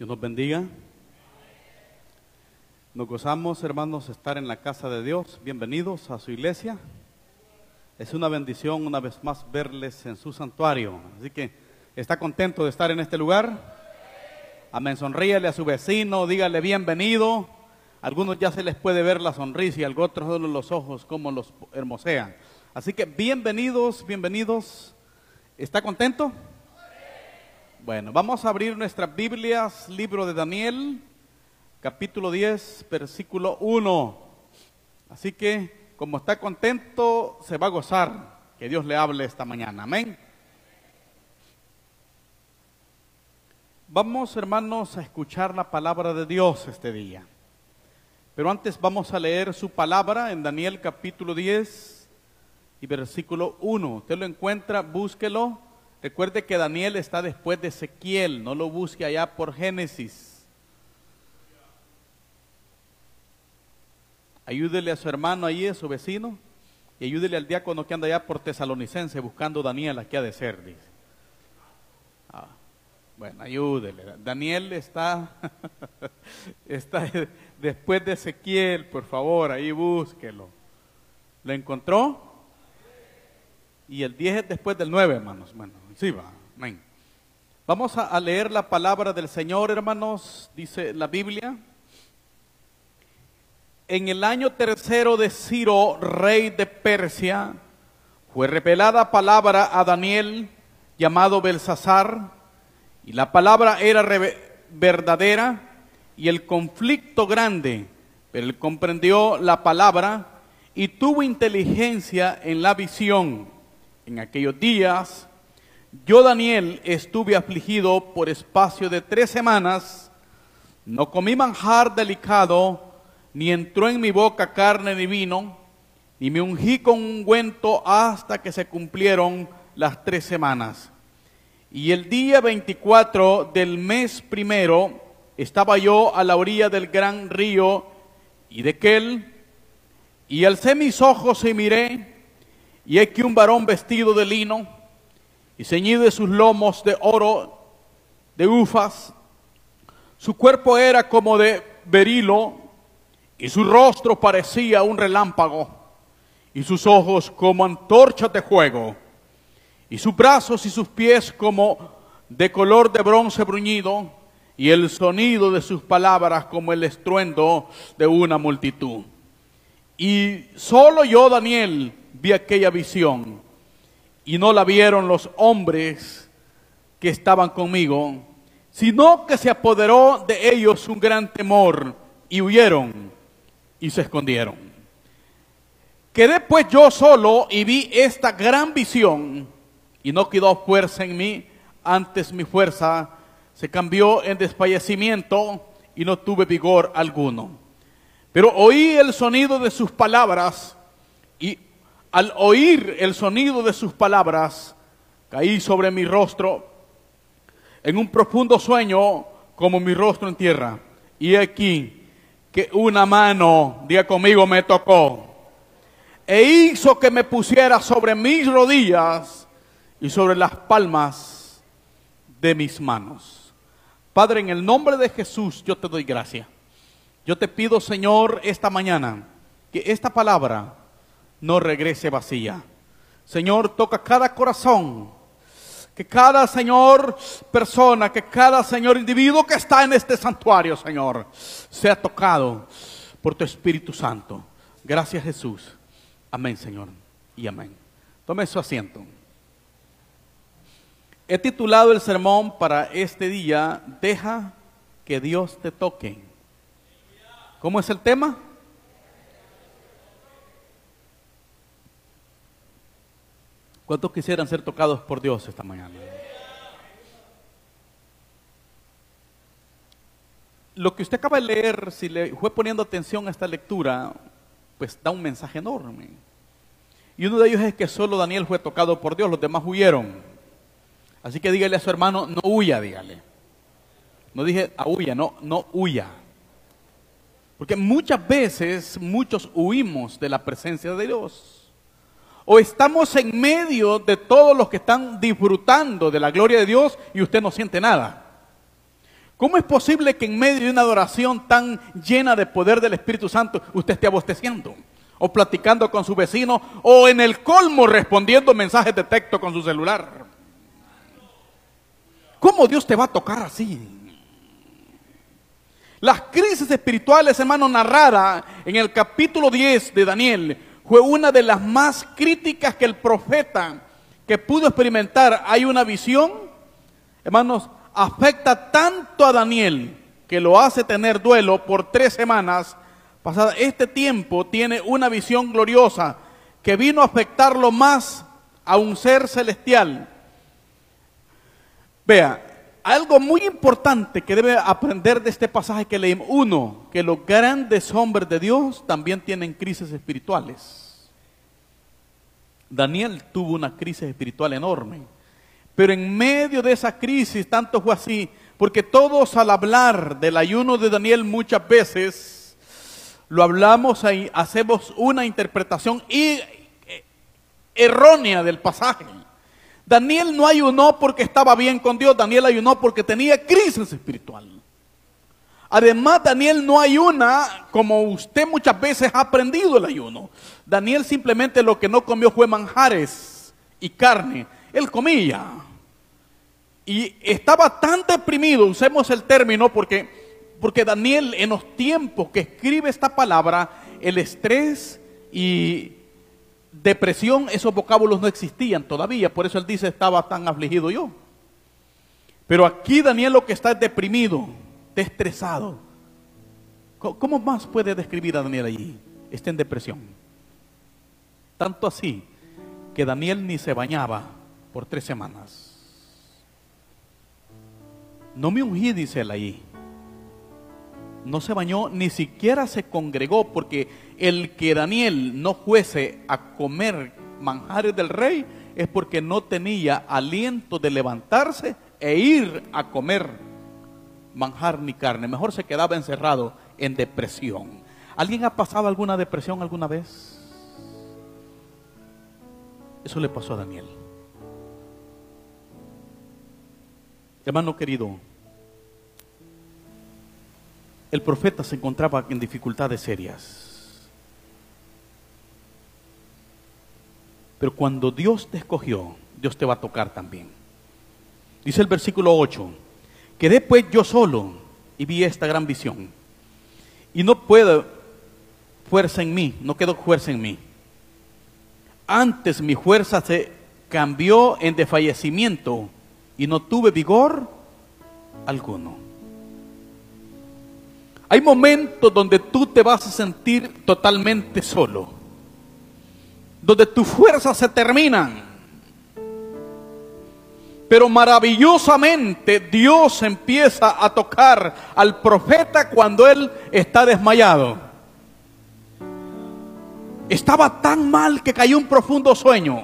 Dios nos bendiga. Nos gozamos, hermanos, estar en la casa de Dios. Bienvenidos a su iglesia. Es una bendición una vez más verles en su santuario. Así que, ¿está contento de estar en este lugar? Amén. Sonríale a su vecino, dígale bienvenido. Algunos ya se les puede ver la sonrisa y a otros los ojos como los hermosean. Así que bienvenidos, bienvenidos. ¿Está contento? Bueno, vamos a abrir nuestras Biblias, libro de Daniel, capítulo 10, versículo 1. Así que, como está contento, se va a gozar. Que Dios le hable esta mañana. Amén. Vamos, hermanos, a escuchar la palabra de Dios este día. Pero antes vamos a leer su palabra en Daniel capítulo 10 y versículo 1. Usted lo encuentra, búsquelo Recuerde que Daniel está después de Ezequiel, no lo busque allá por Génesis. Ayúdele a su hermano ahí, a su vecino, y ayúdele al diácono que anda allá por Tesalonicense buscando Daniel, aquí ha de ser. Ah, bueno, ayúdele. Daniel está, está después de Ezequiel, por favor, ahí búsquelo. ¿Lo encontró? Y el 10 es después del 9, hermanos. Bueno, sí va. Vamos a, leer la palabra del Señor, hermanos. Dice la Biblia. En el año tercero de Ciro, rey de Persia, fue revelada palabra a Daniel, llamado Belsasar, y la palabra era verdadera y el conflicto grande, pero él comprendió la palabra y tuvo inteligencia en la visión en aquellos días, yo Daniel estuve afligido por espacio de tres semanas, no comí manjar delicado, ni entró en mi boca carne ni vino, ni me ungí con ungüento hasta que se cumplieron las tres semanas. Y el día 24 del mes primero estaba yo a la orilla del gran río y de aquel, y alcé mis ojos y miré, y aquí un varón vestido de lino y ceñido de sus lomos de oro, de ufas. Su cuerpo era como de berilo y su rostro parecía un relámpago y sus ojos como antorchas de fuego y sus brazos y sus pies como de color de bronce bruñido y el sonido de sus palabras como el estruendo de una multitud. Y solo yo, Daniel, vi aquella visión y no la vieron los hombres que estaban conmigo, sino que se apoderó de ellos un gran temor y huyeron y se escondieron. Quedé pues yo solo y vi esta gran visión y no quedó fuerza en mí, antes mi fuerza se cambió en desfallecimiento y no tuve vigor alguno. Pero oí el sonido de sus palabras y al oír el sonido de sus palabras, caí sobre mi rostro en un profundo sueño como mi rostro en tierra. Y aquí que una mano, diga conmigo, me tocó e hizo que me pusiera sobre mis rodillas y sobre las palmas de mis manos. Padre, en el nombre de Jesús yo te doy gracia. Yo te pido, Señor, esta mañana que esta palabra no regrese vacía. Señor, toca cada corazón. Que cada Señor persona, que cada Señor individuo que está en este santuario, Señor, sea tocado por tu Espíritu Santo. Gracias Jesús. Amén, Señor. Y amén. Tome su asiento. He titulado el sermón para este día, Deja que Dios te toque. ¿Cómo es el tema? ¿Cuántos quisieran ser tocados por Dios esta mañana? Lo que usted acaba de leer, si le fue poniendo atención a esta lectura, pues da un mensaje enorme. Y uno de ellos es que solo Daniel fue tocado por Dios, los demás huyeron. Así que dígale a su hermano, no huya, dígale. No dije a huya, no, no huya. Porque muchas veces muchos huimos de la presencia de Dios o estamos en medio de todos los que están disfrutando de la gloria de Dios y usted no siente nada. ¿Cómo es posible que en medio de una adoración tan llena de poder del Espíritu Santo usted esté abosteciendo? O platicando con su vecino, o en el colmo respondiendo mensajes de texto con su celular. ¿Cómo Dios te va a tocar así? Las crisis espirituales, hermano, narrada en el capítulo 10 de Daniel, fue una de las más críticas que el profeta que pudo experimentar. Hay una visión, hermanos, afecta tanto a Daniel que lo hace tener duelo por tres semanas. Pasada este tiempo tiene una visión gloriosa que vino a afectarlo más a un ser celestial Vea, algo muy importante que debe aprender de este pasaje que leímos. Uno, que los grandes hombres de Dios también tienen crisis espirituales. Daniel tuvo una crisis espiritual enorme. Pero en medio de esa crisis, tanto fue así, porque todos al hablar del ayuno de Daniel muchas veces lo hablamos ahí, hacemos una interpretación eh, errónea del pasaje. Daniel no ayunó porque estaba bien con Dios, Daniel ayunó porque tenía crisis espiritual. Además, Daniel no ayuna como usted muchas veces ha aprendido el ayuno. Daniel simplemente lo que no comió fue manjares y carne. Él comía. Y estaba tan deprimido, usemos el término, porque, porque Daniel en los tiempos que escribe esta palabra, el estrés y depresión, esos vocábulos no existían todavía, por eso él dice estaba tan afligido yo. Pero aquí Daniel lo que está es deprimido, estresado. ¿Cómo más puede describir a Daniel allí? Está en depresión. Tanto así que Daniel ni se bañaba por tres semanas. No me ungí, dice él ahí. No se bañó, ni siquiera se congregó, porque el que Daniel no fuese a comer manjares del rey es porque no tenía aliento de levantarse e ir a comer manjar ni carne. Mejor se quedaba encerrado en depresión. ¿Alguien ha pasado alguna depresión alguna vez? Eso le pasó a Daniel. Hermano querido, el profeta se encontraba en dificultades serias. Pero cuando Dios te escogió, Dios te va a tocar también. Dice el versículo 8, quedé pues yo solo y vi esta gran visión. Y no puedo fuerza en mí, no quedó fuerza en mí. Antes mi fuerza se cambió en desfallecimiento y no tuve vigor alguno. Hay momentos donde tú te vas a sentir totalmente solo donde tus fuerzas se terminan. Pero maravillosamente Dios empieza a tocar al profeta cuando él está desmayado. Estaba tan mal que cayó un profundo sueño.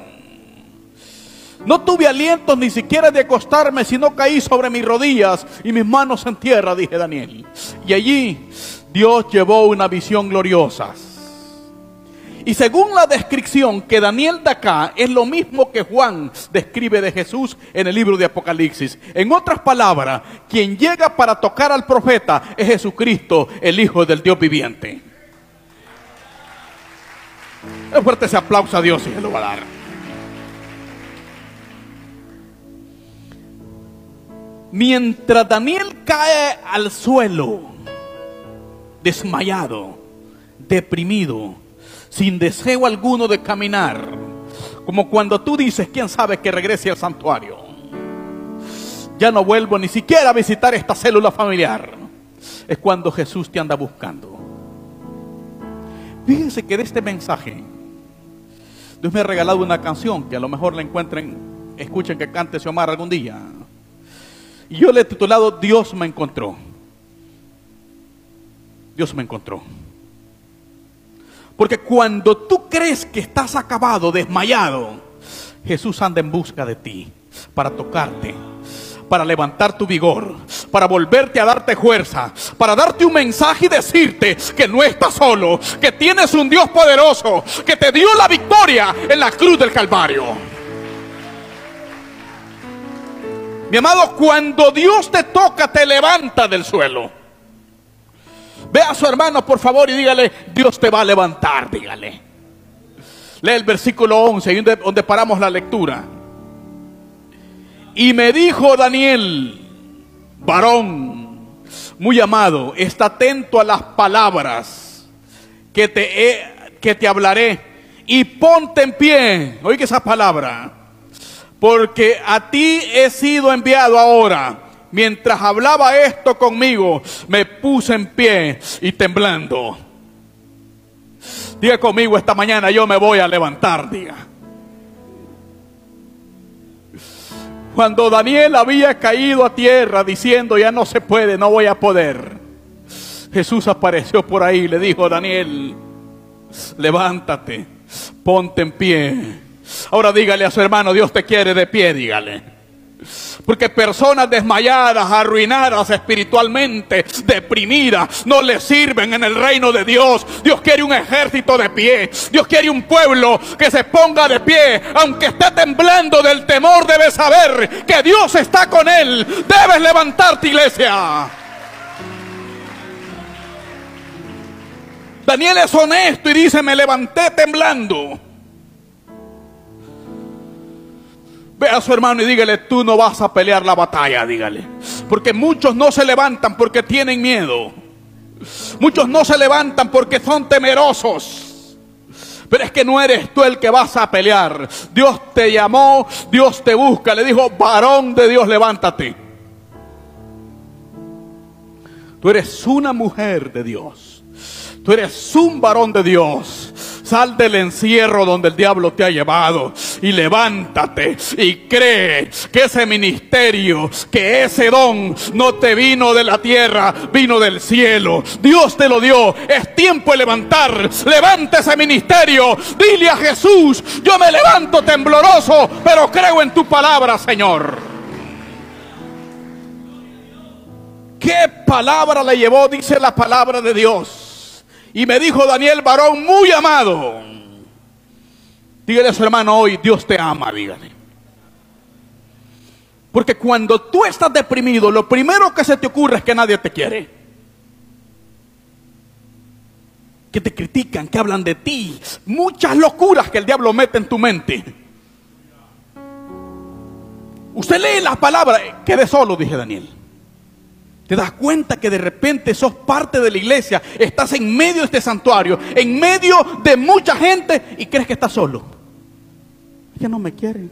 No tuve aliento ni siquiera de acostarme, sino caí sobre mis rodillas y mis manos en tierra, dije Daniel. Y allí Dios llevó una visión gloriosa. Y según la descripción que Daniel da acá, es lo mismo que Juan describe de Jesús en el libro de Apocalipsis. En otras palabras, quien llega para tocar al profeta es Jesucristo, el Hijo del Dios viviente. Es fuerte ese aplauso a Dios y se lo va a dar. Mientras Daniel cae al suelo, desmayado, deprimido, sin deseo alguno de caminar. Como cuando tú dices, ¿quién sabe que regrese al santuario? Ya no vuelvo ni siquiera a visitar esta célula familiar. Es cuando Jesús te anda buscando. Fíjense que de este mensaje, Dios me ha regalado una canción que a lo mejor la encuentren, escuchen que cante Xiomara algún día. Y yo le he titulado Dios me encontró. Dios me encontró. Porque cuando tú crees que estás acabado, desmayado, Jesús anda en busca de ti para tocarte, para levantar tu vigor, para volverte a darte fuerza, para darte un mensaje y decirte que no estás solo, que tienes un Dios poderoso, que te dio la victoria en la cruz del Calvario. Mi amado, cuando Dios te toca, te levanta del suelo. Ve a su hermano, por favor, y dígale, Dios te va a levantar, dígale. Lee el versículo 11, donde paramos la lectura. Y me dijo Daniel, varón muy amado, está atento a las palabras que te, que te hablaré y ponte en pie. Oiga esa palabra. Porque a ti he sido enviado ahora. Mientras hablaba esto conmigo, me puse en pie y temblando. Diga conmigo esta mañana, yo me voy a levantar, diga. Cuando Daniel había caído a tierra diciendo, ya no se puede, no voy a poder. Jesús apareció por ahí y le dijo, Daniel, levántate, ponte en pie. Ahora dígale a su hermano, Dios te quiere de pie, dígale. Porque personas desmayadas, arruinadas espiritualmente, deprimidas, no le sirven en el reino de Dios. Dios quiere un ejército de pie. Dios quiere un pueblo que se ponga de pie. Aunque esté temblando del temor, debe saber que Dios está con él. Debes levantarte, iglesia. Daniel es honesto y dice, me levanté temblando. A su hermano y dígale, tú no vas a pelear la batalla, dígale. Porque muchos no se levantan porque tienen miedo. Muchos no se levantan porque son temerosos. Pero es que no eres tú el que vas a pelear. Dios te llamó, Dios te busca. Le dijo, varón de Dios, levántate. Tú eres una mujer de Dios. Tú eres un varón de Dios. Sal del encierro donde el diablo te ha llevado y levántate y cree que ese ministerio, que ese don no te vino de la tierra, vino del cielo. Dios te lo dio. Es tiempo de levantar. Levanta ese ministerio. Dile a Jesús, yo me levanto tembloroso, pero creo en tu palabra, Señor. ¿Qué palabra le llevó? Dice la palabra de Dios. Y me dijo Daniel, varón muy amado. Dígale a su hermano hoy, Dios te ama, dígale. Porque cuando tú estás deprimido, lo primero que se te ocurre es que nadie te quiere. Que te critican, que hablan de ti. Muchas locuras que el diablo mete en tu mente. Usted lee la palabra, quede solo, dije Daniel. Te das cuenta que de repente sos parte de la iglesia, estás en medio de este santuario, en medio de mucha gente y crees que estás solo. Ya no me quieren.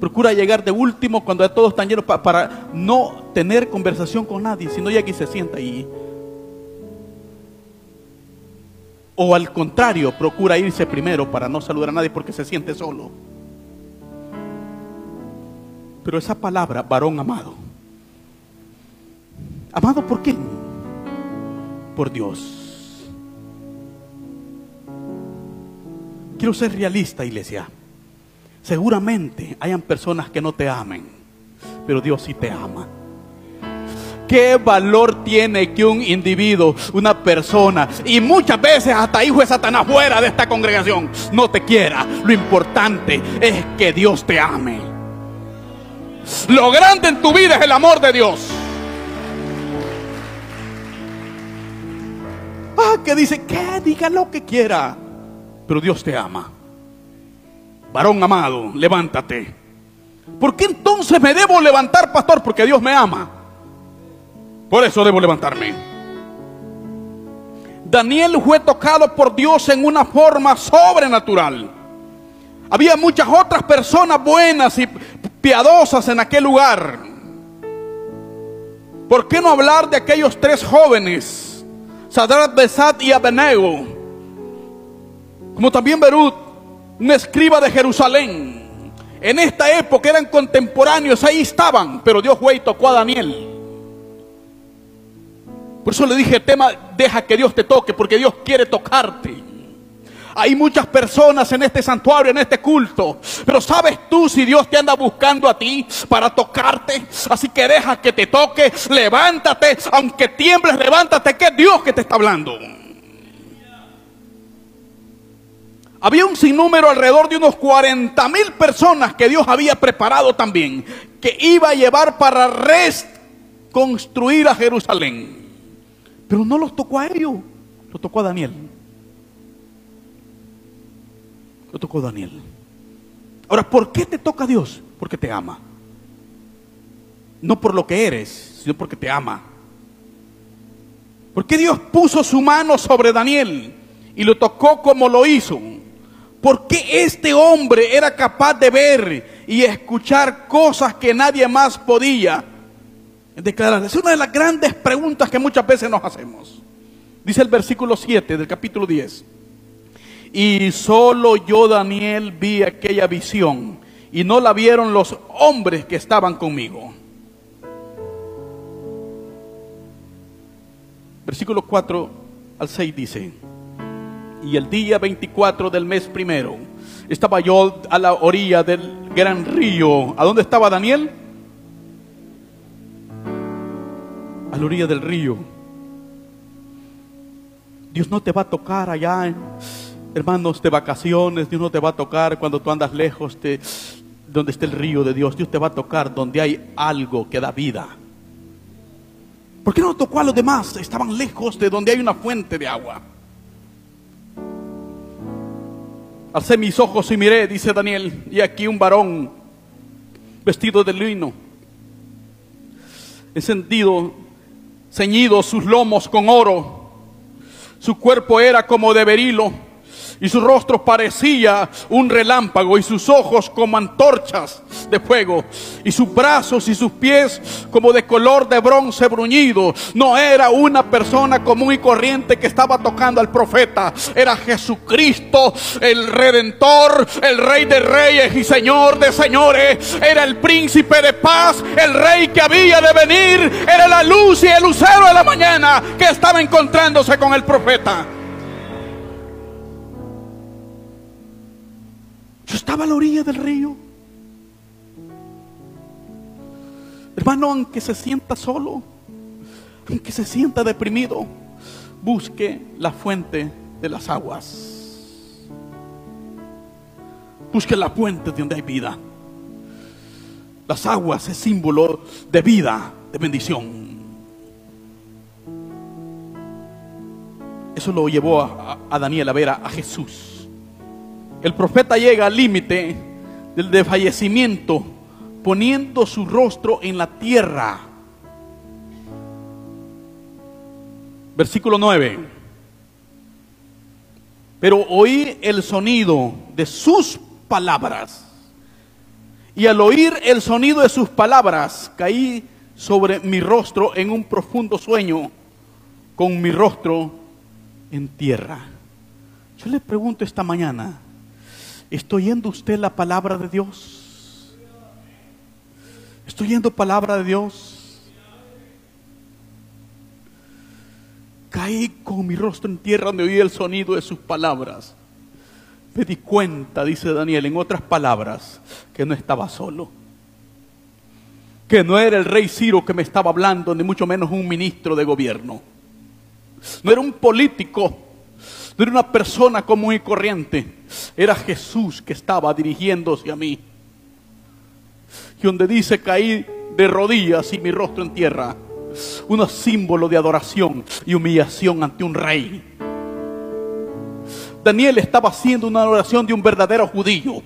Procura llegar de último cuando todos están llenos para no tener conversación con nadie, sino ya aquí se sienta ahí. O al contrario, procura irse primero para no saludar a nadie porque se siente solo. Pero esa palabra, varón amado, Amado, ¿por qué? Por Dios. Quiero ser realista, iglesia. Seguramente hayan personas que no te amen, pero Dios sí te ama. ¿Qué valor tiene que un individuo, una persona, y muchas veces hasta hijo de Satanás fuera de esta congregación, no te quiera? Lo importante es que Dios te ame. Lo grande en tu vida es el amor de Dios. Ah, que dice, que diga lo que quiera. Pero Dios te ama. Varón amado, levántate. ¿Por qué entonces me debo levantar, pastor? Porque Dios me ama. Por eso debo levantarme. Daniel fue tocado por Dios en una forma sobrenatural. Había muchas otras personas buenas y piadosas en aquel lugar. ¿Por qué no hablar de aquellos tres jóvenes Sadrat, Besat y Abednego, como también Berut, un escriba de Jerusalén. En esta época eran contemporáneos, ahí estaban, pero Dios fue y tocó a Daniel. Por eso le dije, tema, deja que Dios te toque, porque Dios quiere tocarte. Hay muchas personas en este santuario, en este culto. Pero ¿sabes tú si Dios te anda buscando a ti para tocarte? Así que deja que te toque, levántate, aunque tiembles, levántate, que es Dios que te está hablando. Había un sinnúmero alrededor de unos 40 mil personas que Dios había preparado también, que iba a llevar para reconstruir a Jerusalén. Pero no los tocó a ellos, lo tocó a Daniel. Lo tocó Daniel. Ahora, ¿por qué te toca Dios? Porque te ama. No por lo que eres, sino porque te ama. ¿Por qué Dios puso su mano sobre Daniel y lo tocó como lo hizo? ¿Por qué este hombre era capaz de ver y escuchar cosas que nadie más podía declarar? Es una de las grandes preguntas que muchas veces nos hacemos. Dice el versículo 7 del capítulo 10. Y solo yo, Daniel, vi aquella visión y no la vieron los hombres que estaban conmigo. Versículo 4 al 6 dice, y el día 24 del mes primero estaba yo a la orilla del gran río. ¿A dónde estaba Daniel? A la orilla del río. Dios no te va a tocar allá en hermanos, de vacaciones, Dios no te va a tocar cuando tú andas lejos de donde está el río de Dios. Dios te va a tocar donde hay algo que da vida. ¿Por qué no tocó a los demás? Estaban lejos de donde hay una fuente de agua. Alcé mis ojos y miré, dice Daniel, y aquí un varón vestido de lino, encendido, ceñido sus lomos con oro, su cuerpo era como de berilo y su rostro parecía un relámpago y sus ojos como antorchas de fuego y sus brazos y sus pies como de color de bronce bruñido. No era una persona común y corriente que estaba tocando al profeta, era Jesucristo, el redentor, el rey de reyes y señor de señores, era el príncipe de paz, el rey que había de venir, era la luz y el lucero de la mañana que estaba encontrándose con el profeta. Yo estaba a la orilla del río. Hermano, aunque se sienta solo, aunque se sienta deprimido, busque la fuente de las aguas. Busque la fuente de donde hay vida. Las aguas es símbolo de vida, de bendición. Eso lo llevó a, a Daniel a ver a Jesús. El profeta llega al límite del desfallecimiento poniendo su rostro en la tierra. Versículo 9. Pero oí el sonido de sus palabras. Y al oír el sonido de sus palabras, caí sobre mi rostro en un profundo sueño, con mi rostro en tierra. Yo le pregunto esta mañana, ¿Está oyendo usted la palabra de Dios? ¿Está oyendo palabra de Dios? Caí con mi rostro en tierra donde oí el sonido de sus palabras. Me di cuenta, dice Daniel, en otras palabras, que no estaba solo. Que no era el rey Ciro que me estaba hablando, ni mucho menos un ministro de gobierno. No era un político era una persona común y corriente. Era Jesús que estaba dirigiéndose a mí. Y donde dice caí de rodillas y mi rostro en tierra. Un símbolo de adoración y humillación ante un rey. Daniel estaba haciendo una oración de un verdadero judío.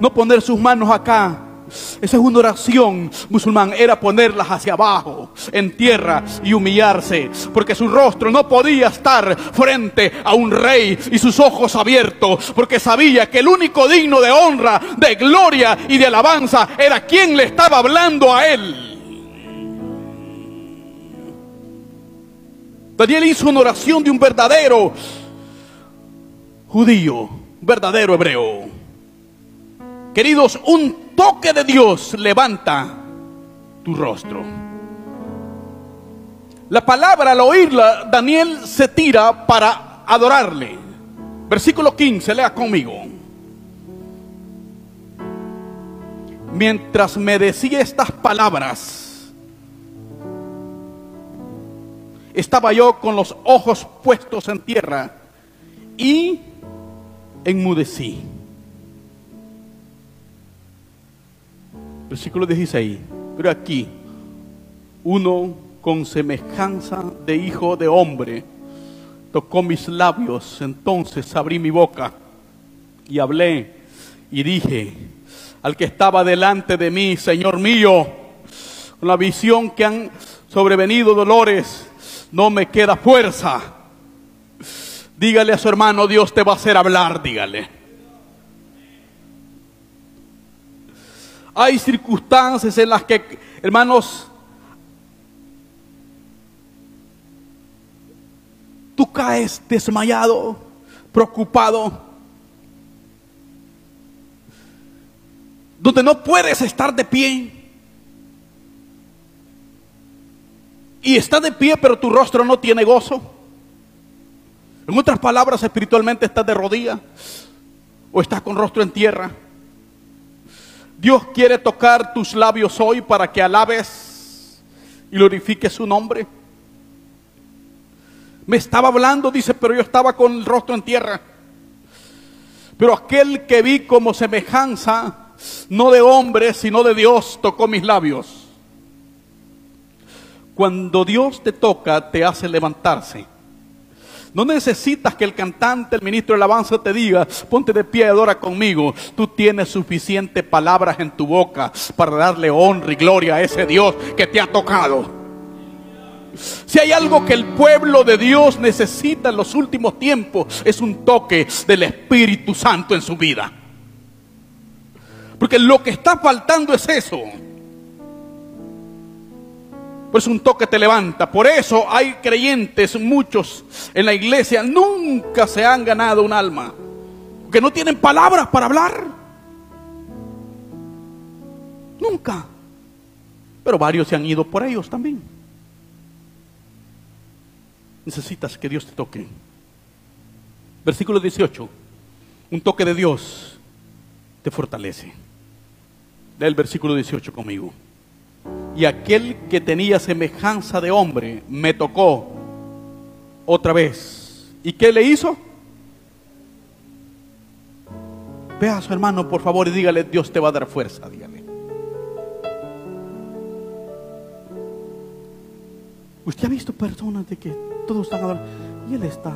No poner sus manos acá esa es una oración musulmán, era ponerlas hacia abajo, en tierra y humillarse, porque su rostro no podía estar frente a un rey y sus ojos abiertos, porque sabía que el único digno de honra, de gloria y de alabanza era quien le estaba hablando a él. Daniel hizo una oración de un verdadero judío, verdadero hebreo. Queridos, un toque de Dios levanta tu rostro. La palabra al oírla, Daniel se tira para adorarle. Versículo 15, lea conmigo. Mientras me decía estas palabras, estaba yo con los ojos puestos en tierra y enmudecí. Versículo 16. Pero aquí, uno con semejanza de hijo de hombre tocó mis labios. Entonces abrí mi boca y hablé y dije al que estaba delante de mí, Señor mío, con la visión que han sobrevenido dolores, no me queda fuerza. Dígale a su hermano, Dios te va a hacer hablar, dígale. Hay circunstancias en las que, hermanos, tú caes desmayado, preocupado, donde no puedes estar de pie. Y está de pie, pero tu rostro no tiene gozo. En otras palabras, espiritualmente estás de rodillas o estás con rostro en tierra. Dios quiere tocar tus labios hoy para que alabes y glorifiques su nombre. Me estaba hablando, dice, pero yo estaba con el rostro en tierra. Pero aquel que vi como semejanza no de hombre, sino de Dios, tocó mis labios. Cuando Dios te toca, te hace levantarse. No necesitas que el cantante, el ministro de alabanza te diga, ponte de pie y adora conmigo. Tú tienes suficientes palabras en tu boca para darle honra y gloria a ese Dios que te ha tocado. Si hay algo que el pueblo de Dios necesita en los últimos tiempos, es un toque del Espíritu Santo en su vida. Porque lo que está faltando es eso. Pues un toque te levanta. Por eso hay creyentes, muchos en la iglesia, nunca se han ganado un alma. Porque no tienen palabras para hablar. Nunca. Pero varios se han ido por ellos también. Necesitas que Dios te toque. Versículo 18. Un toque de Dios te fortalece el versículo 18 conmigo. Y aquel que tenía semejanza de hombre me tocó otra vez. ¿Y qué le hizo? Ve a su hermano, por favor, y dígale, Dios te va a dar fuerza, dígale. Usted ha visto personas de que todos están adorando y él está,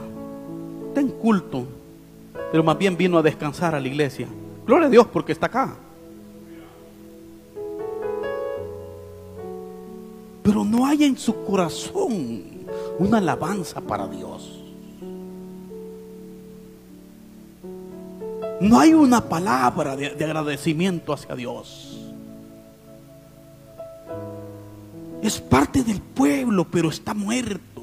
está en culto, pero más bien vino a descansar a la iglesia. Gloria a Dios porque está acá. Pero no hay en su corazón una alabanza para Dios. No hay una palabra de, agradecimiento hacia Dios. Es parte del pueblo, pero está muerto.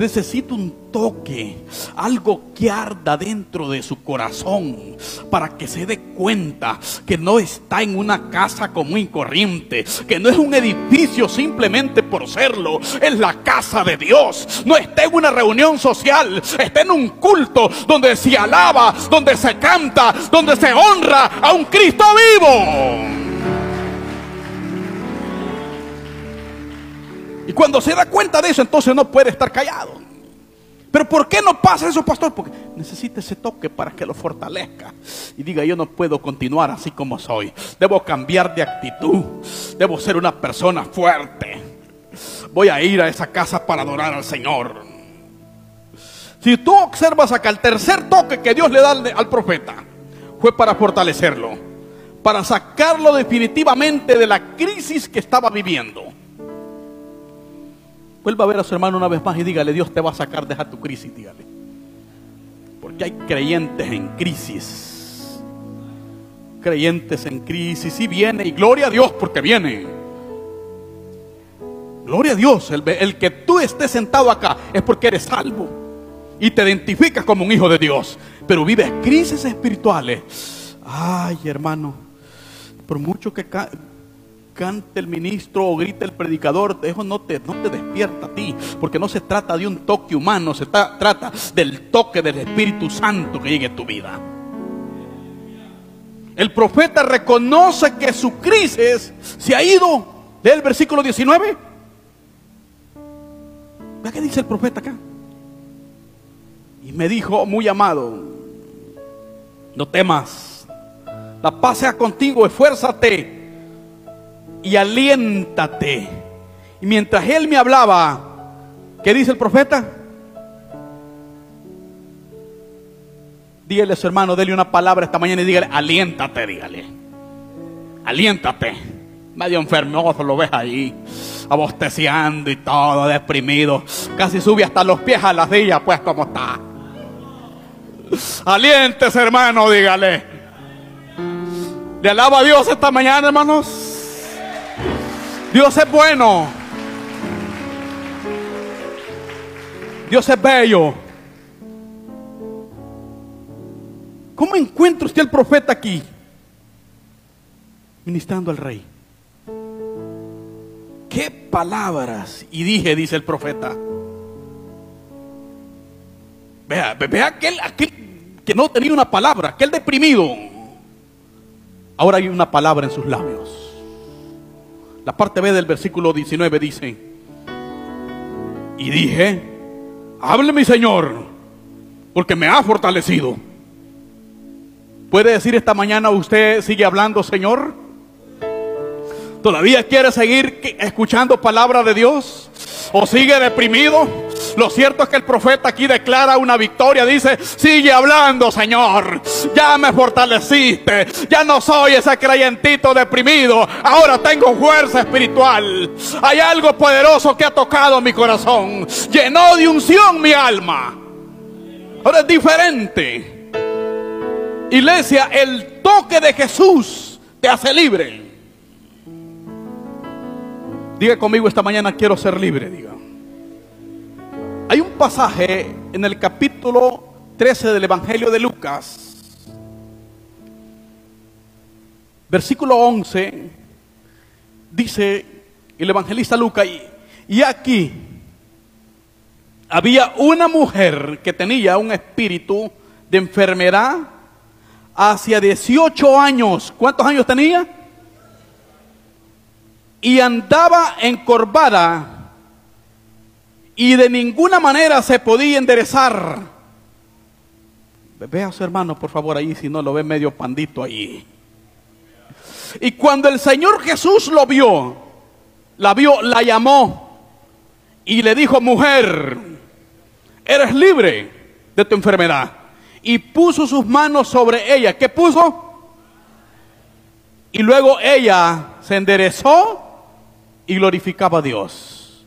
Necesita un toque, algo que arda dentro de su corazón para que se dé cuenta que no está en una casa común y corriente, que no es un edificio simplemente por serlo, es la casa de Dios. No está en una reunión social, está en un culto donde se alaba, donde se canta, donde se honra a un Cristo vivo. Y cuando se da cuenta de eso, entonces no puede estar callado. Pero ¿por qué no pasa eso, pastor? Porque necesita ese toque para que lo fortalezca. Y diga, yo no puedo continuar así como soy. Debo cambiar de actitud. Debo ser una persona fuerte. Voy a ir a esa casa para adorar al Señor. Si tú observas acá el tercer toque que Dios le da al profeta, fue para fortalecerlo. Para sacarlo definitivamente de la crisis que estaba viviendo. Vuelva a ver a su hermano una vez más y dígale, Dios te va a sacar, deja tu crisis, dígale. Porque hay creyentes en crisis. Creyentes en crisis y viene, y gloria a Dios porque viene. Gloria a Dios, el, que tú estés sentado acá es porque eres salvo y te identificas como un hijo de Dios, pero vives crisis espirituales. Ay, hermano, por mucho que cante el ministro o grite el predicador, eso no te, no te despierta a ti, porque no se trata de un toque humano, se trata del toque del Espíritu Santo que llegue a tu vida. El profeta reconoce que su crisis se ha ido. del versículo 19. Vea qué dice el profeta acá. Y me dijo, muy amado, no temas, la paz sea contigo, esfuérzate y aliéntate. Y mientras él me hablaba, ¿qué dice el profeta? Dígale a su hermano, dele una palabra esta mañana y dígale, aliéntate, dígale. Aliéntate. Medio enfermoso lo ves ahí, abosteciando y todo, deprimido. Casi sube hasta los pies a la silla, pues como está. Aliéntese, hermano, dígale. Le alaba a Dios esta mañana, hermanos. Dios es bueno. Dios es bello. ¿Cómo encuentra usted al profeta aquí? Ministrando al rey. ¿Qué palabras? Y dije, dice el profeta. Vea, vea aquel, aquel que no tenía una palabra, aquel deprimido. Ahora hay una palabra en sus labios. La parte B del versículo 19 dice, y dije, hable mi Señor, porque me ha fortalecido. ¿Puede decir esta mañana usted sigue hablando, Señor? ¿Todavía quiere seguir escuchando palabra de Dios? ¿O sigue deprimido? Lo cierto es que el profeta aquí declara una victoria. Dice, sigue hablando, Señor. Ya me fortaleciste. Ya no soy ese creyentito deprimido. Ahora tengo fuerza espiritual. Hay algo poderoso que ha tocado mi corazón. Llenó de unción mi alma. Ahora es diferente. Iglesia, el toque de Jesús te hace libre. Diga conmigo esta mañana, quiero ser libre, diga. Hay un pasaje en el capítulo 13 del Evangelio de Lucas, versículo 11, dice el evangelista Lucas, y, y aquí había una mujer que tenía un espíritu de enfermedad hacia 18 años. ¿Cuántos años tenía? Y andaba encorvada y de ninguna manera se podía enderezar. Ve a su hermano, por favor, ahí, si no lo ve medio pandito ahí. Y cuando el Señor Jesús lo vio, la vio, la llamó y le dijo, mujer, eres libre de tu enfermedad. Y puso sus manos sobre ella. ¿Qué puso? Y luego ella se enderezó y glorificaba a Dios.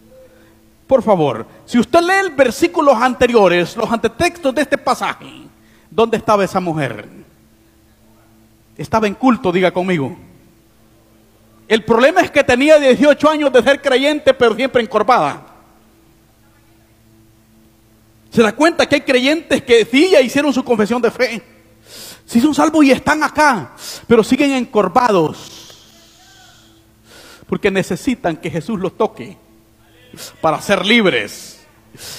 Por favor, si usted lee el versículos anteriores, los antetextos de este pasaje, ¿dónde estaba esa mujer? Estaba en culto, diga conmigo. El problema es que tenía 18 años de ser creyente, pero siempre encorvada. Se da cuenta que hay creyentes que sí ya hicieron su confesión de fe. Si son salvos y están acá, pero siguen encorvados porque necesitan que Jesús los toque para ser libres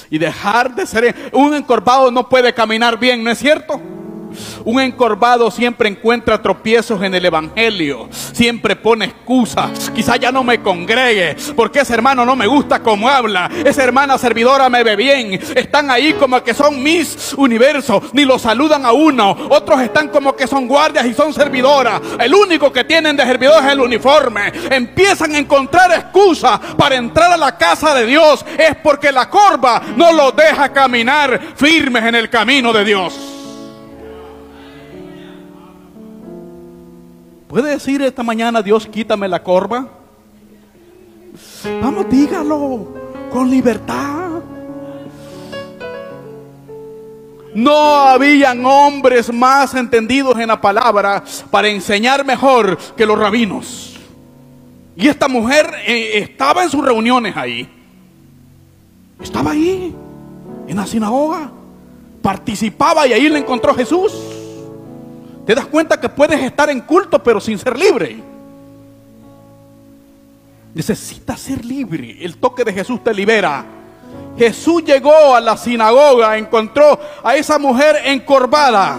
y dejar de ser un encorvado no puede caminar bien, ¿no es cierto? Un encorvado siempre encuentra tropiezos en el Evangelio. Siempre pone excusas. Quizá ya no me congregue. Porque ese hermano no me gusta como habla. Esa hermana servidora me ve bien. Están ahí como que son mis universos. Ni lo saludan a uno. Otros están como que son guardias y son servidoras. El único que tienen de servidor es el uniforme. Empiezan a encontrar excusas para entrar a la casa de Dios. Es porque la corva no los deja caminar firmes en el camino de Dios. ¿Puede decir esta mañana, Dios, quítame la corva? Vamos, dígalo con libertad. No habían hombres más entendidos en la palabra para enseñar mejor que los rabinos. Y esta mujer eh, estaba en sus reuniones ahí. Estaba ahí, en la sinagoga. Participaba y ahí le encontró Jesús. Te das cuenta que puedes estar en culto pero sin ser libre. Necesitas ser libre. El toque de Jesús te libera. Jesús llegó a la sinagoga, encontró a esa mujer encorvada.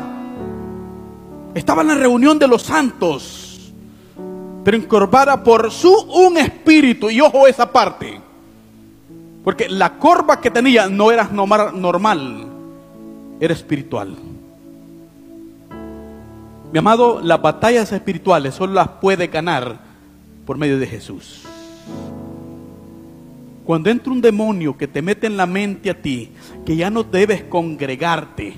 Estaba en la reunión de los santos, pero encorvada por su un espíritu. Y ojo esa parte, porque la corva que tenía no era normal era espiritual. Mi amado, las batallas espirituales solo las puede ganar por medio de Jesús. Cuando entra un demonio que te mete en la mente a ti, que ya no debes congregarte,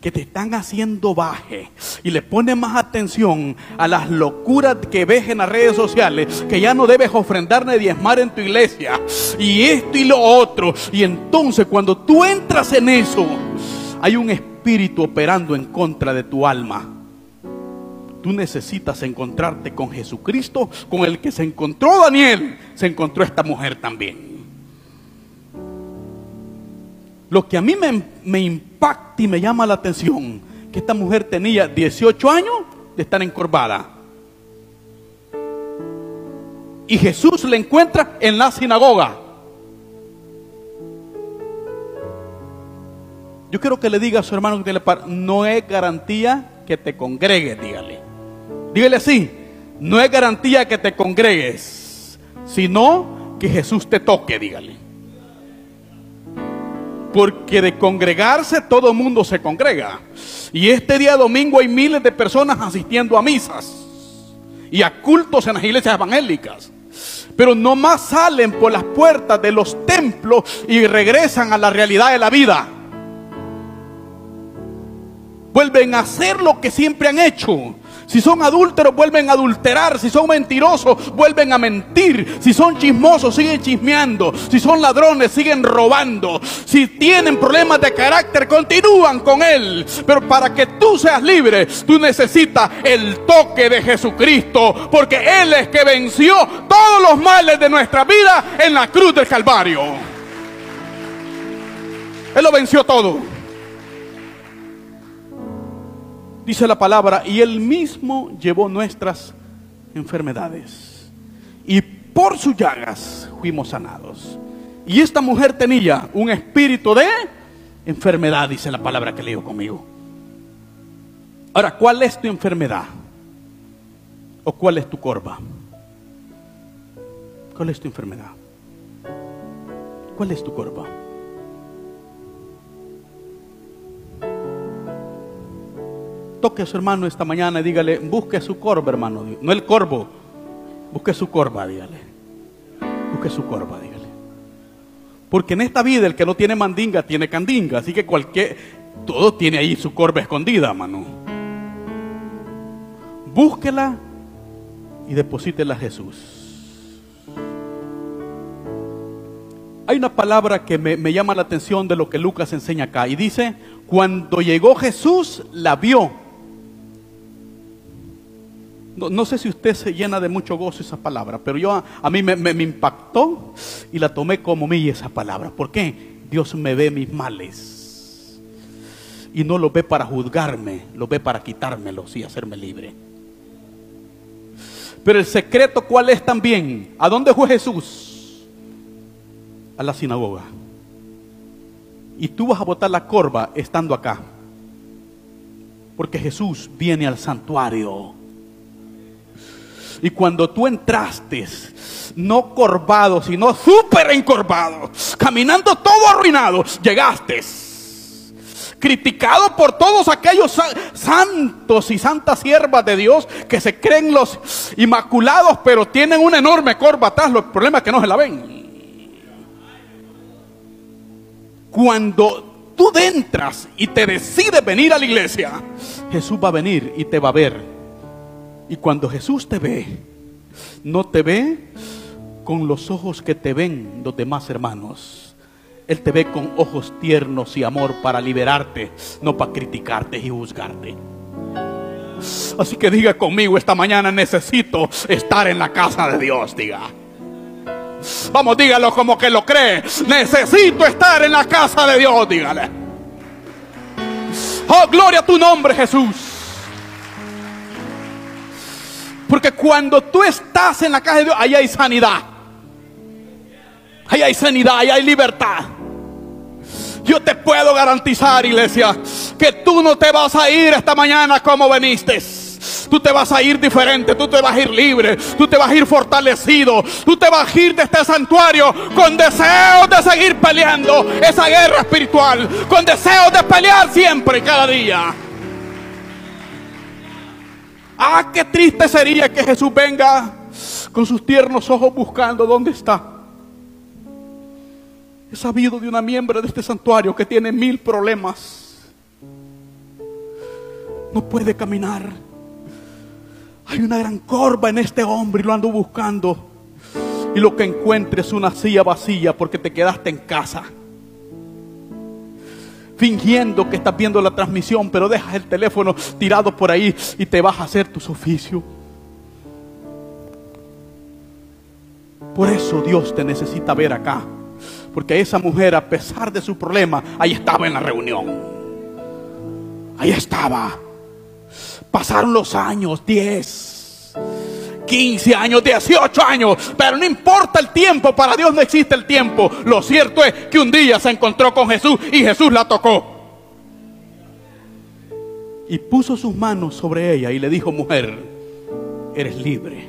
que te están haciendo baje y le pones más atención a las locuras que ves en las redes sociales, que ya no debes ofrendar ni diezmar en tu iglesia, y esto y lo otro, y entonces cuando tú entras en eso, hay un espíritu operando en contra de tu alma. Tú necesitas encontrarte con Jesucristo, con el que se encontró Daniel, se encontró esta mujer también. Lo que a mí me, impacta y me llama la atención, que esta mujer tenía 18 años de estar encorvada. Y Jesús le encuentra en la sinagoga. Yo quiero que le diga a su hermano que no es garantía que te congregues, dígale. Dígale así, no es garantía que te congregues, sino que Jesús te toque, dígale. Porque de congregarse todo el mundo se congrega. Y este día domingo hay miles de personas asistiendo a misas y a cultos en las iglesias evangélicas. Pero no más salen por las puertas de los templos y regresan a la realidad de la vida. Vuelven a hacer lo que siempre han hecho. Si son adúlteros, vuelven a adulterar. Si son mentirosos, vuelven a mentir. Si son chismosos, siguen chismeando. Si son ladrones, siguen robando. Si tienen problemas de carácter, continúan con él. Pero para que tú seas libre, tú necesitas el toque de Jesucristo. Porque Él es que venció todos los males de nuestra vida en la cruz del Calvario. Él lo venció todo dice la palabra, y él mismo llevó nuestras enfermedades. Y por sus llagas fuimos sanados. Y esta mujer tenía un espíritu de enfermedad, dice la palabra que leo conmigo. Ahora, ¿cuál es tu enfermedad? ¿O cuál es tu corva? ¿Cuál es tu enfermedad? ¿Cuál es tu corva? Toque a su hermano esta mañana y dígale, busque su corva, hermano. No el corvo, busque su corva, dígale. Busque su corva, dígale. Porque en esta vida el que no tiene mandinga tiene candinga. Así que cualquier, todo tiene ahí su corva escondida, hermano. Búsquela y deposítela Jesús. Hay una palabra que me llama la atención de lo que Lucas enseña acá. Y dice, cuando llegó Jesús, la vio no, sé si usted se llena de mucho gozo esa palabra, pero yo a, mí me, impactó y la tomé como mí esa palabra. ¿Por qué? Dios me ve mis males. Y no lo ve para juzgarme, lo ve para quitármelos y hacerme libre. Pero el secreto cuál es también? ¿A dónde fue Jesús? A la sinagoga. Y tú vas a botar la corva estando acá. Porque Jesús viene al santuario y cuando tú entraste, no corvado, sino súper encorvado, caminando todo arruinado, llegaste criticado por todos aquellos santos y santas siervas de Dios que se creen los inmaculados, pero tienen una enorme corva atrás. El problema es que no se la ven. Cuando tú entras y te decides venir a la iglesia, Jesús va a venir y te va a ver y cuando Jesús te ve, no te ve con los ojos que te ven los demás hermanos. Él te ve con ojos tiernos y amor para liberarte, no para criticarte y juzgarte. Así que diga conmigo esta mañana, necesito estar en la casa de Dios, diga. Vamos, dígalo como que lo cree. Necesito estar en la casa de Dios, dígale. Oh, gloria a tu nombre, Jesús. Porque cuando tú estás en la casa de Dios, ahí hay sanidad. Ahí hay sanidad, ahí hay libertad. Yo te puedo garantizar, iglesia, que tú no te vas a ir esta mañana como veniste. Tú te vas a ir diferente, tú te vas a ir libre, tú te vas a ir fortalecido, tú te vas a ir de este santuario con deseos de seguir peleando esa guerra espiritual, con deseos de pelear siempre cada día. Ah, qué triste sería que Jesús venga con sus tiernos ojos buscando dónde está. He sabido de una miembro de este santuario que tiene mil problemas. No puede caminar. Hay una gran corva en este hombre y lo ando buscando. Y lo que encuentre es una silla vacía porque te quedaste en casa. Fingiendo que estás viendo la transmisión, pero dejas el teléfono tirado por ahí y te vas a hacer tus oficios. Por eso Dios te necesita ver acá. Porque esa mujer, a pesar de su problema, ahí estaba en la reunión. Ahí estaba. Pasaron los años, 10, 15 años, 18 años. Pero no importa el tiempo, para Dios no existe el tiempo. Lo cierto es que un día se encontró con Jesús y Jesús la tocó. Y puso sus manos sobre ella y le dijo, mujer, eres libre.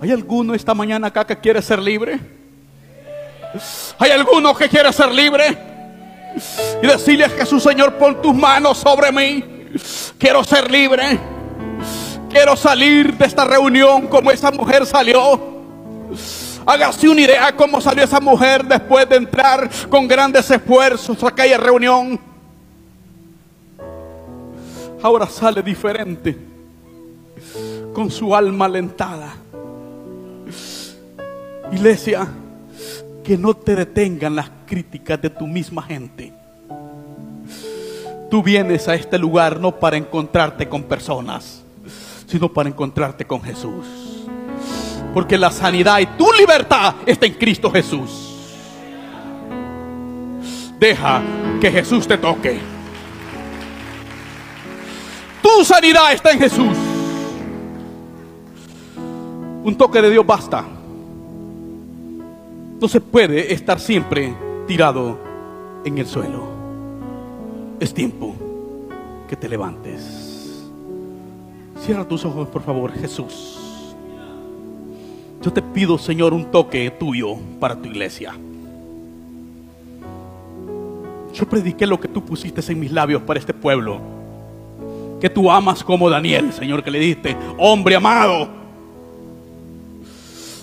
¿Hay alguno esta mañana acá que quiere ser libre? ¿Hay alguno que quiere ser libre? Y decirle a Jesús, Señor, pon tus manos sobre mí. Quiero ser libre. Quiero salir de esta reunión como esa mujer salió. Hágase una idea cómo salió esa mujer después de entrar con grandes esfuerzos a aquella reunión. Ahora sale diferente, con su alma alentada. Iglesia, que no te detengan las críticas de tu misma gente. Tú vienes a este lugar no para encontrarte con personas, sino para encontrarte con Jesús. Porque la sanidad y tu libertad está en Cristo Jesús. Deja que Jesús te toque. Tu sanidad está en Jesús. Un toque de Dios basta. No se puede estar siempre tirado en el suelo. Es tiempo que te levantes. Cierra tus ojos, por favor, Jesús. Yo te pido, Señor, un toque tuyo para tu iglesia. Yo prediqué lo que tú pusiste en mis labios para este pueblo. Que tú amas como Daniel, Señor, que le diste, hombre amado.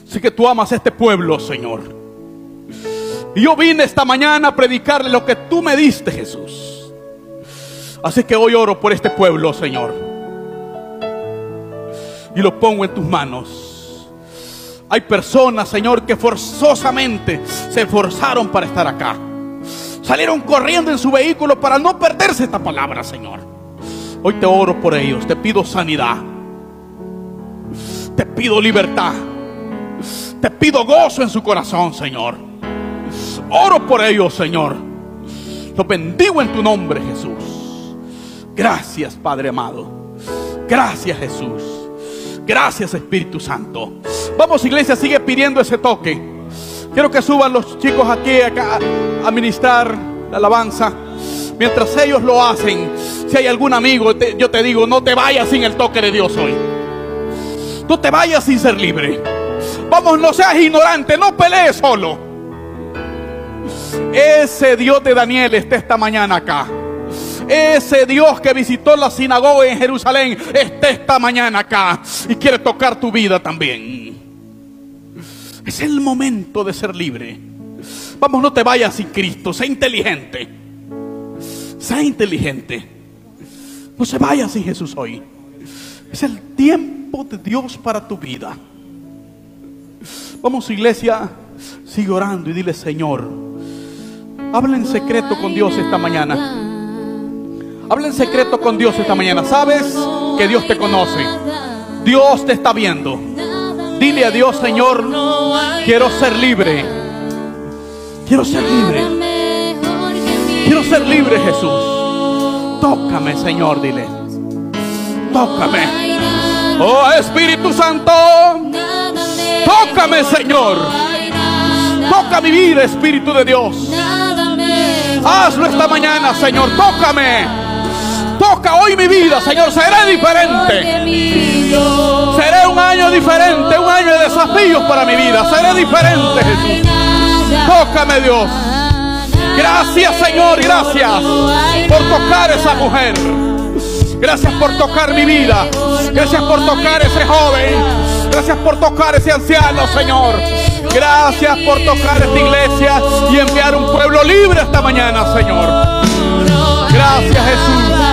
Sé que tú amas a este pueblo, Señor. Y yo vine esta mañana a predicarle lo que tú me diste, Jesús. Así que hoy oro por este pueblo, Señor. Y lo pongo en tus manos. Hay personas, Señor, que forzosamente se esforzaron para estar acá. Salieron corriendo en su vehículo para no perderse esta palabra, Señor. Hoy te oro por ellos. Te pido sanidad. Te pido libertad. Te pido gozo en su corazón, Señor. Oro por ellos, Señor. Los bendigo en tu nombre, Jesús. Gracias, Padre amado. Gracias, Jesús. Gracias, Espíritu Santo. Vamos, iglesia, sigue pidiendo ese toque. Quiero que suban los chicos aquí acá a ministrar la alabanza. Mientras ellos lo hacen, si hay algún amigo, yo te digo, no te vayas sin el toque de Dios hoy. No te vayas sin ser libre. Vamos, no seas ignorante, no pelees solo. Ese Dios de Daniel está esta mañana acá. Ese Dios que visitó la sinagoga en Jerusalén está esta mañana acá y quiere tocar tu vida también. Es el momento de ser libre. Vamos, no te vayas sin Cristo. Sé inteligente. Sé inteligente. No se vaya sin Jesús hoy. Es el tiempo de Dios para tu vida. Vamos, iglesia, sigue orando y dile, Señor, Habla en secreto con Dios esta mañana. Habla en secreto con Dios esta mañana. Sabes que Dios te conoce. Dios te está viendo. Dile a Dios, Señor, quiero ser libre. Quiero ser libre. Quiero ser libre, Jesús. Tócame, Señor, dile. Tócame. Oh Espíritu Santo. Tócame, Señor. Toca mi vida, Espíritu de Dios. Hazlo esta mañana, Señor. Tócame. Toca hoy mi vida, Señor. Seré diferente. Seré un año diferente, un año de desafíos para mi vida. Seré diferente, Jesús. Tócame, Dios. Gracias, Señor. Gracias por tocar esa mujer. Gracias por tocar mi vida. Gracias por tocar ese joven. Gracias por tocar ese anciano, Señor. Gracias por tocar esta iglesia y enviar un pueblo libre esta mañana, Señor. Gracias, Jesús.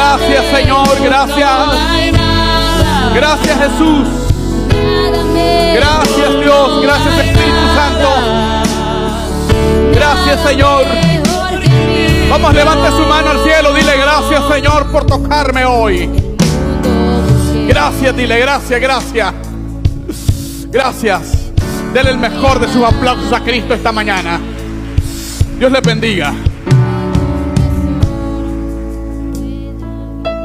Gracias, Señor. Gracias. Gracias, Jesús. Gracias, Dios. Gracias, Espíritu Santo. Gracias, Señor. Vamos, levante su mano al cielo. Dile gracias, Señor, por tocarme hoy. Gracias, dile gracias, gracias. Gracias. Dele el mejor de sus aplausos a Cristo esta mañana. Dios le bendiga.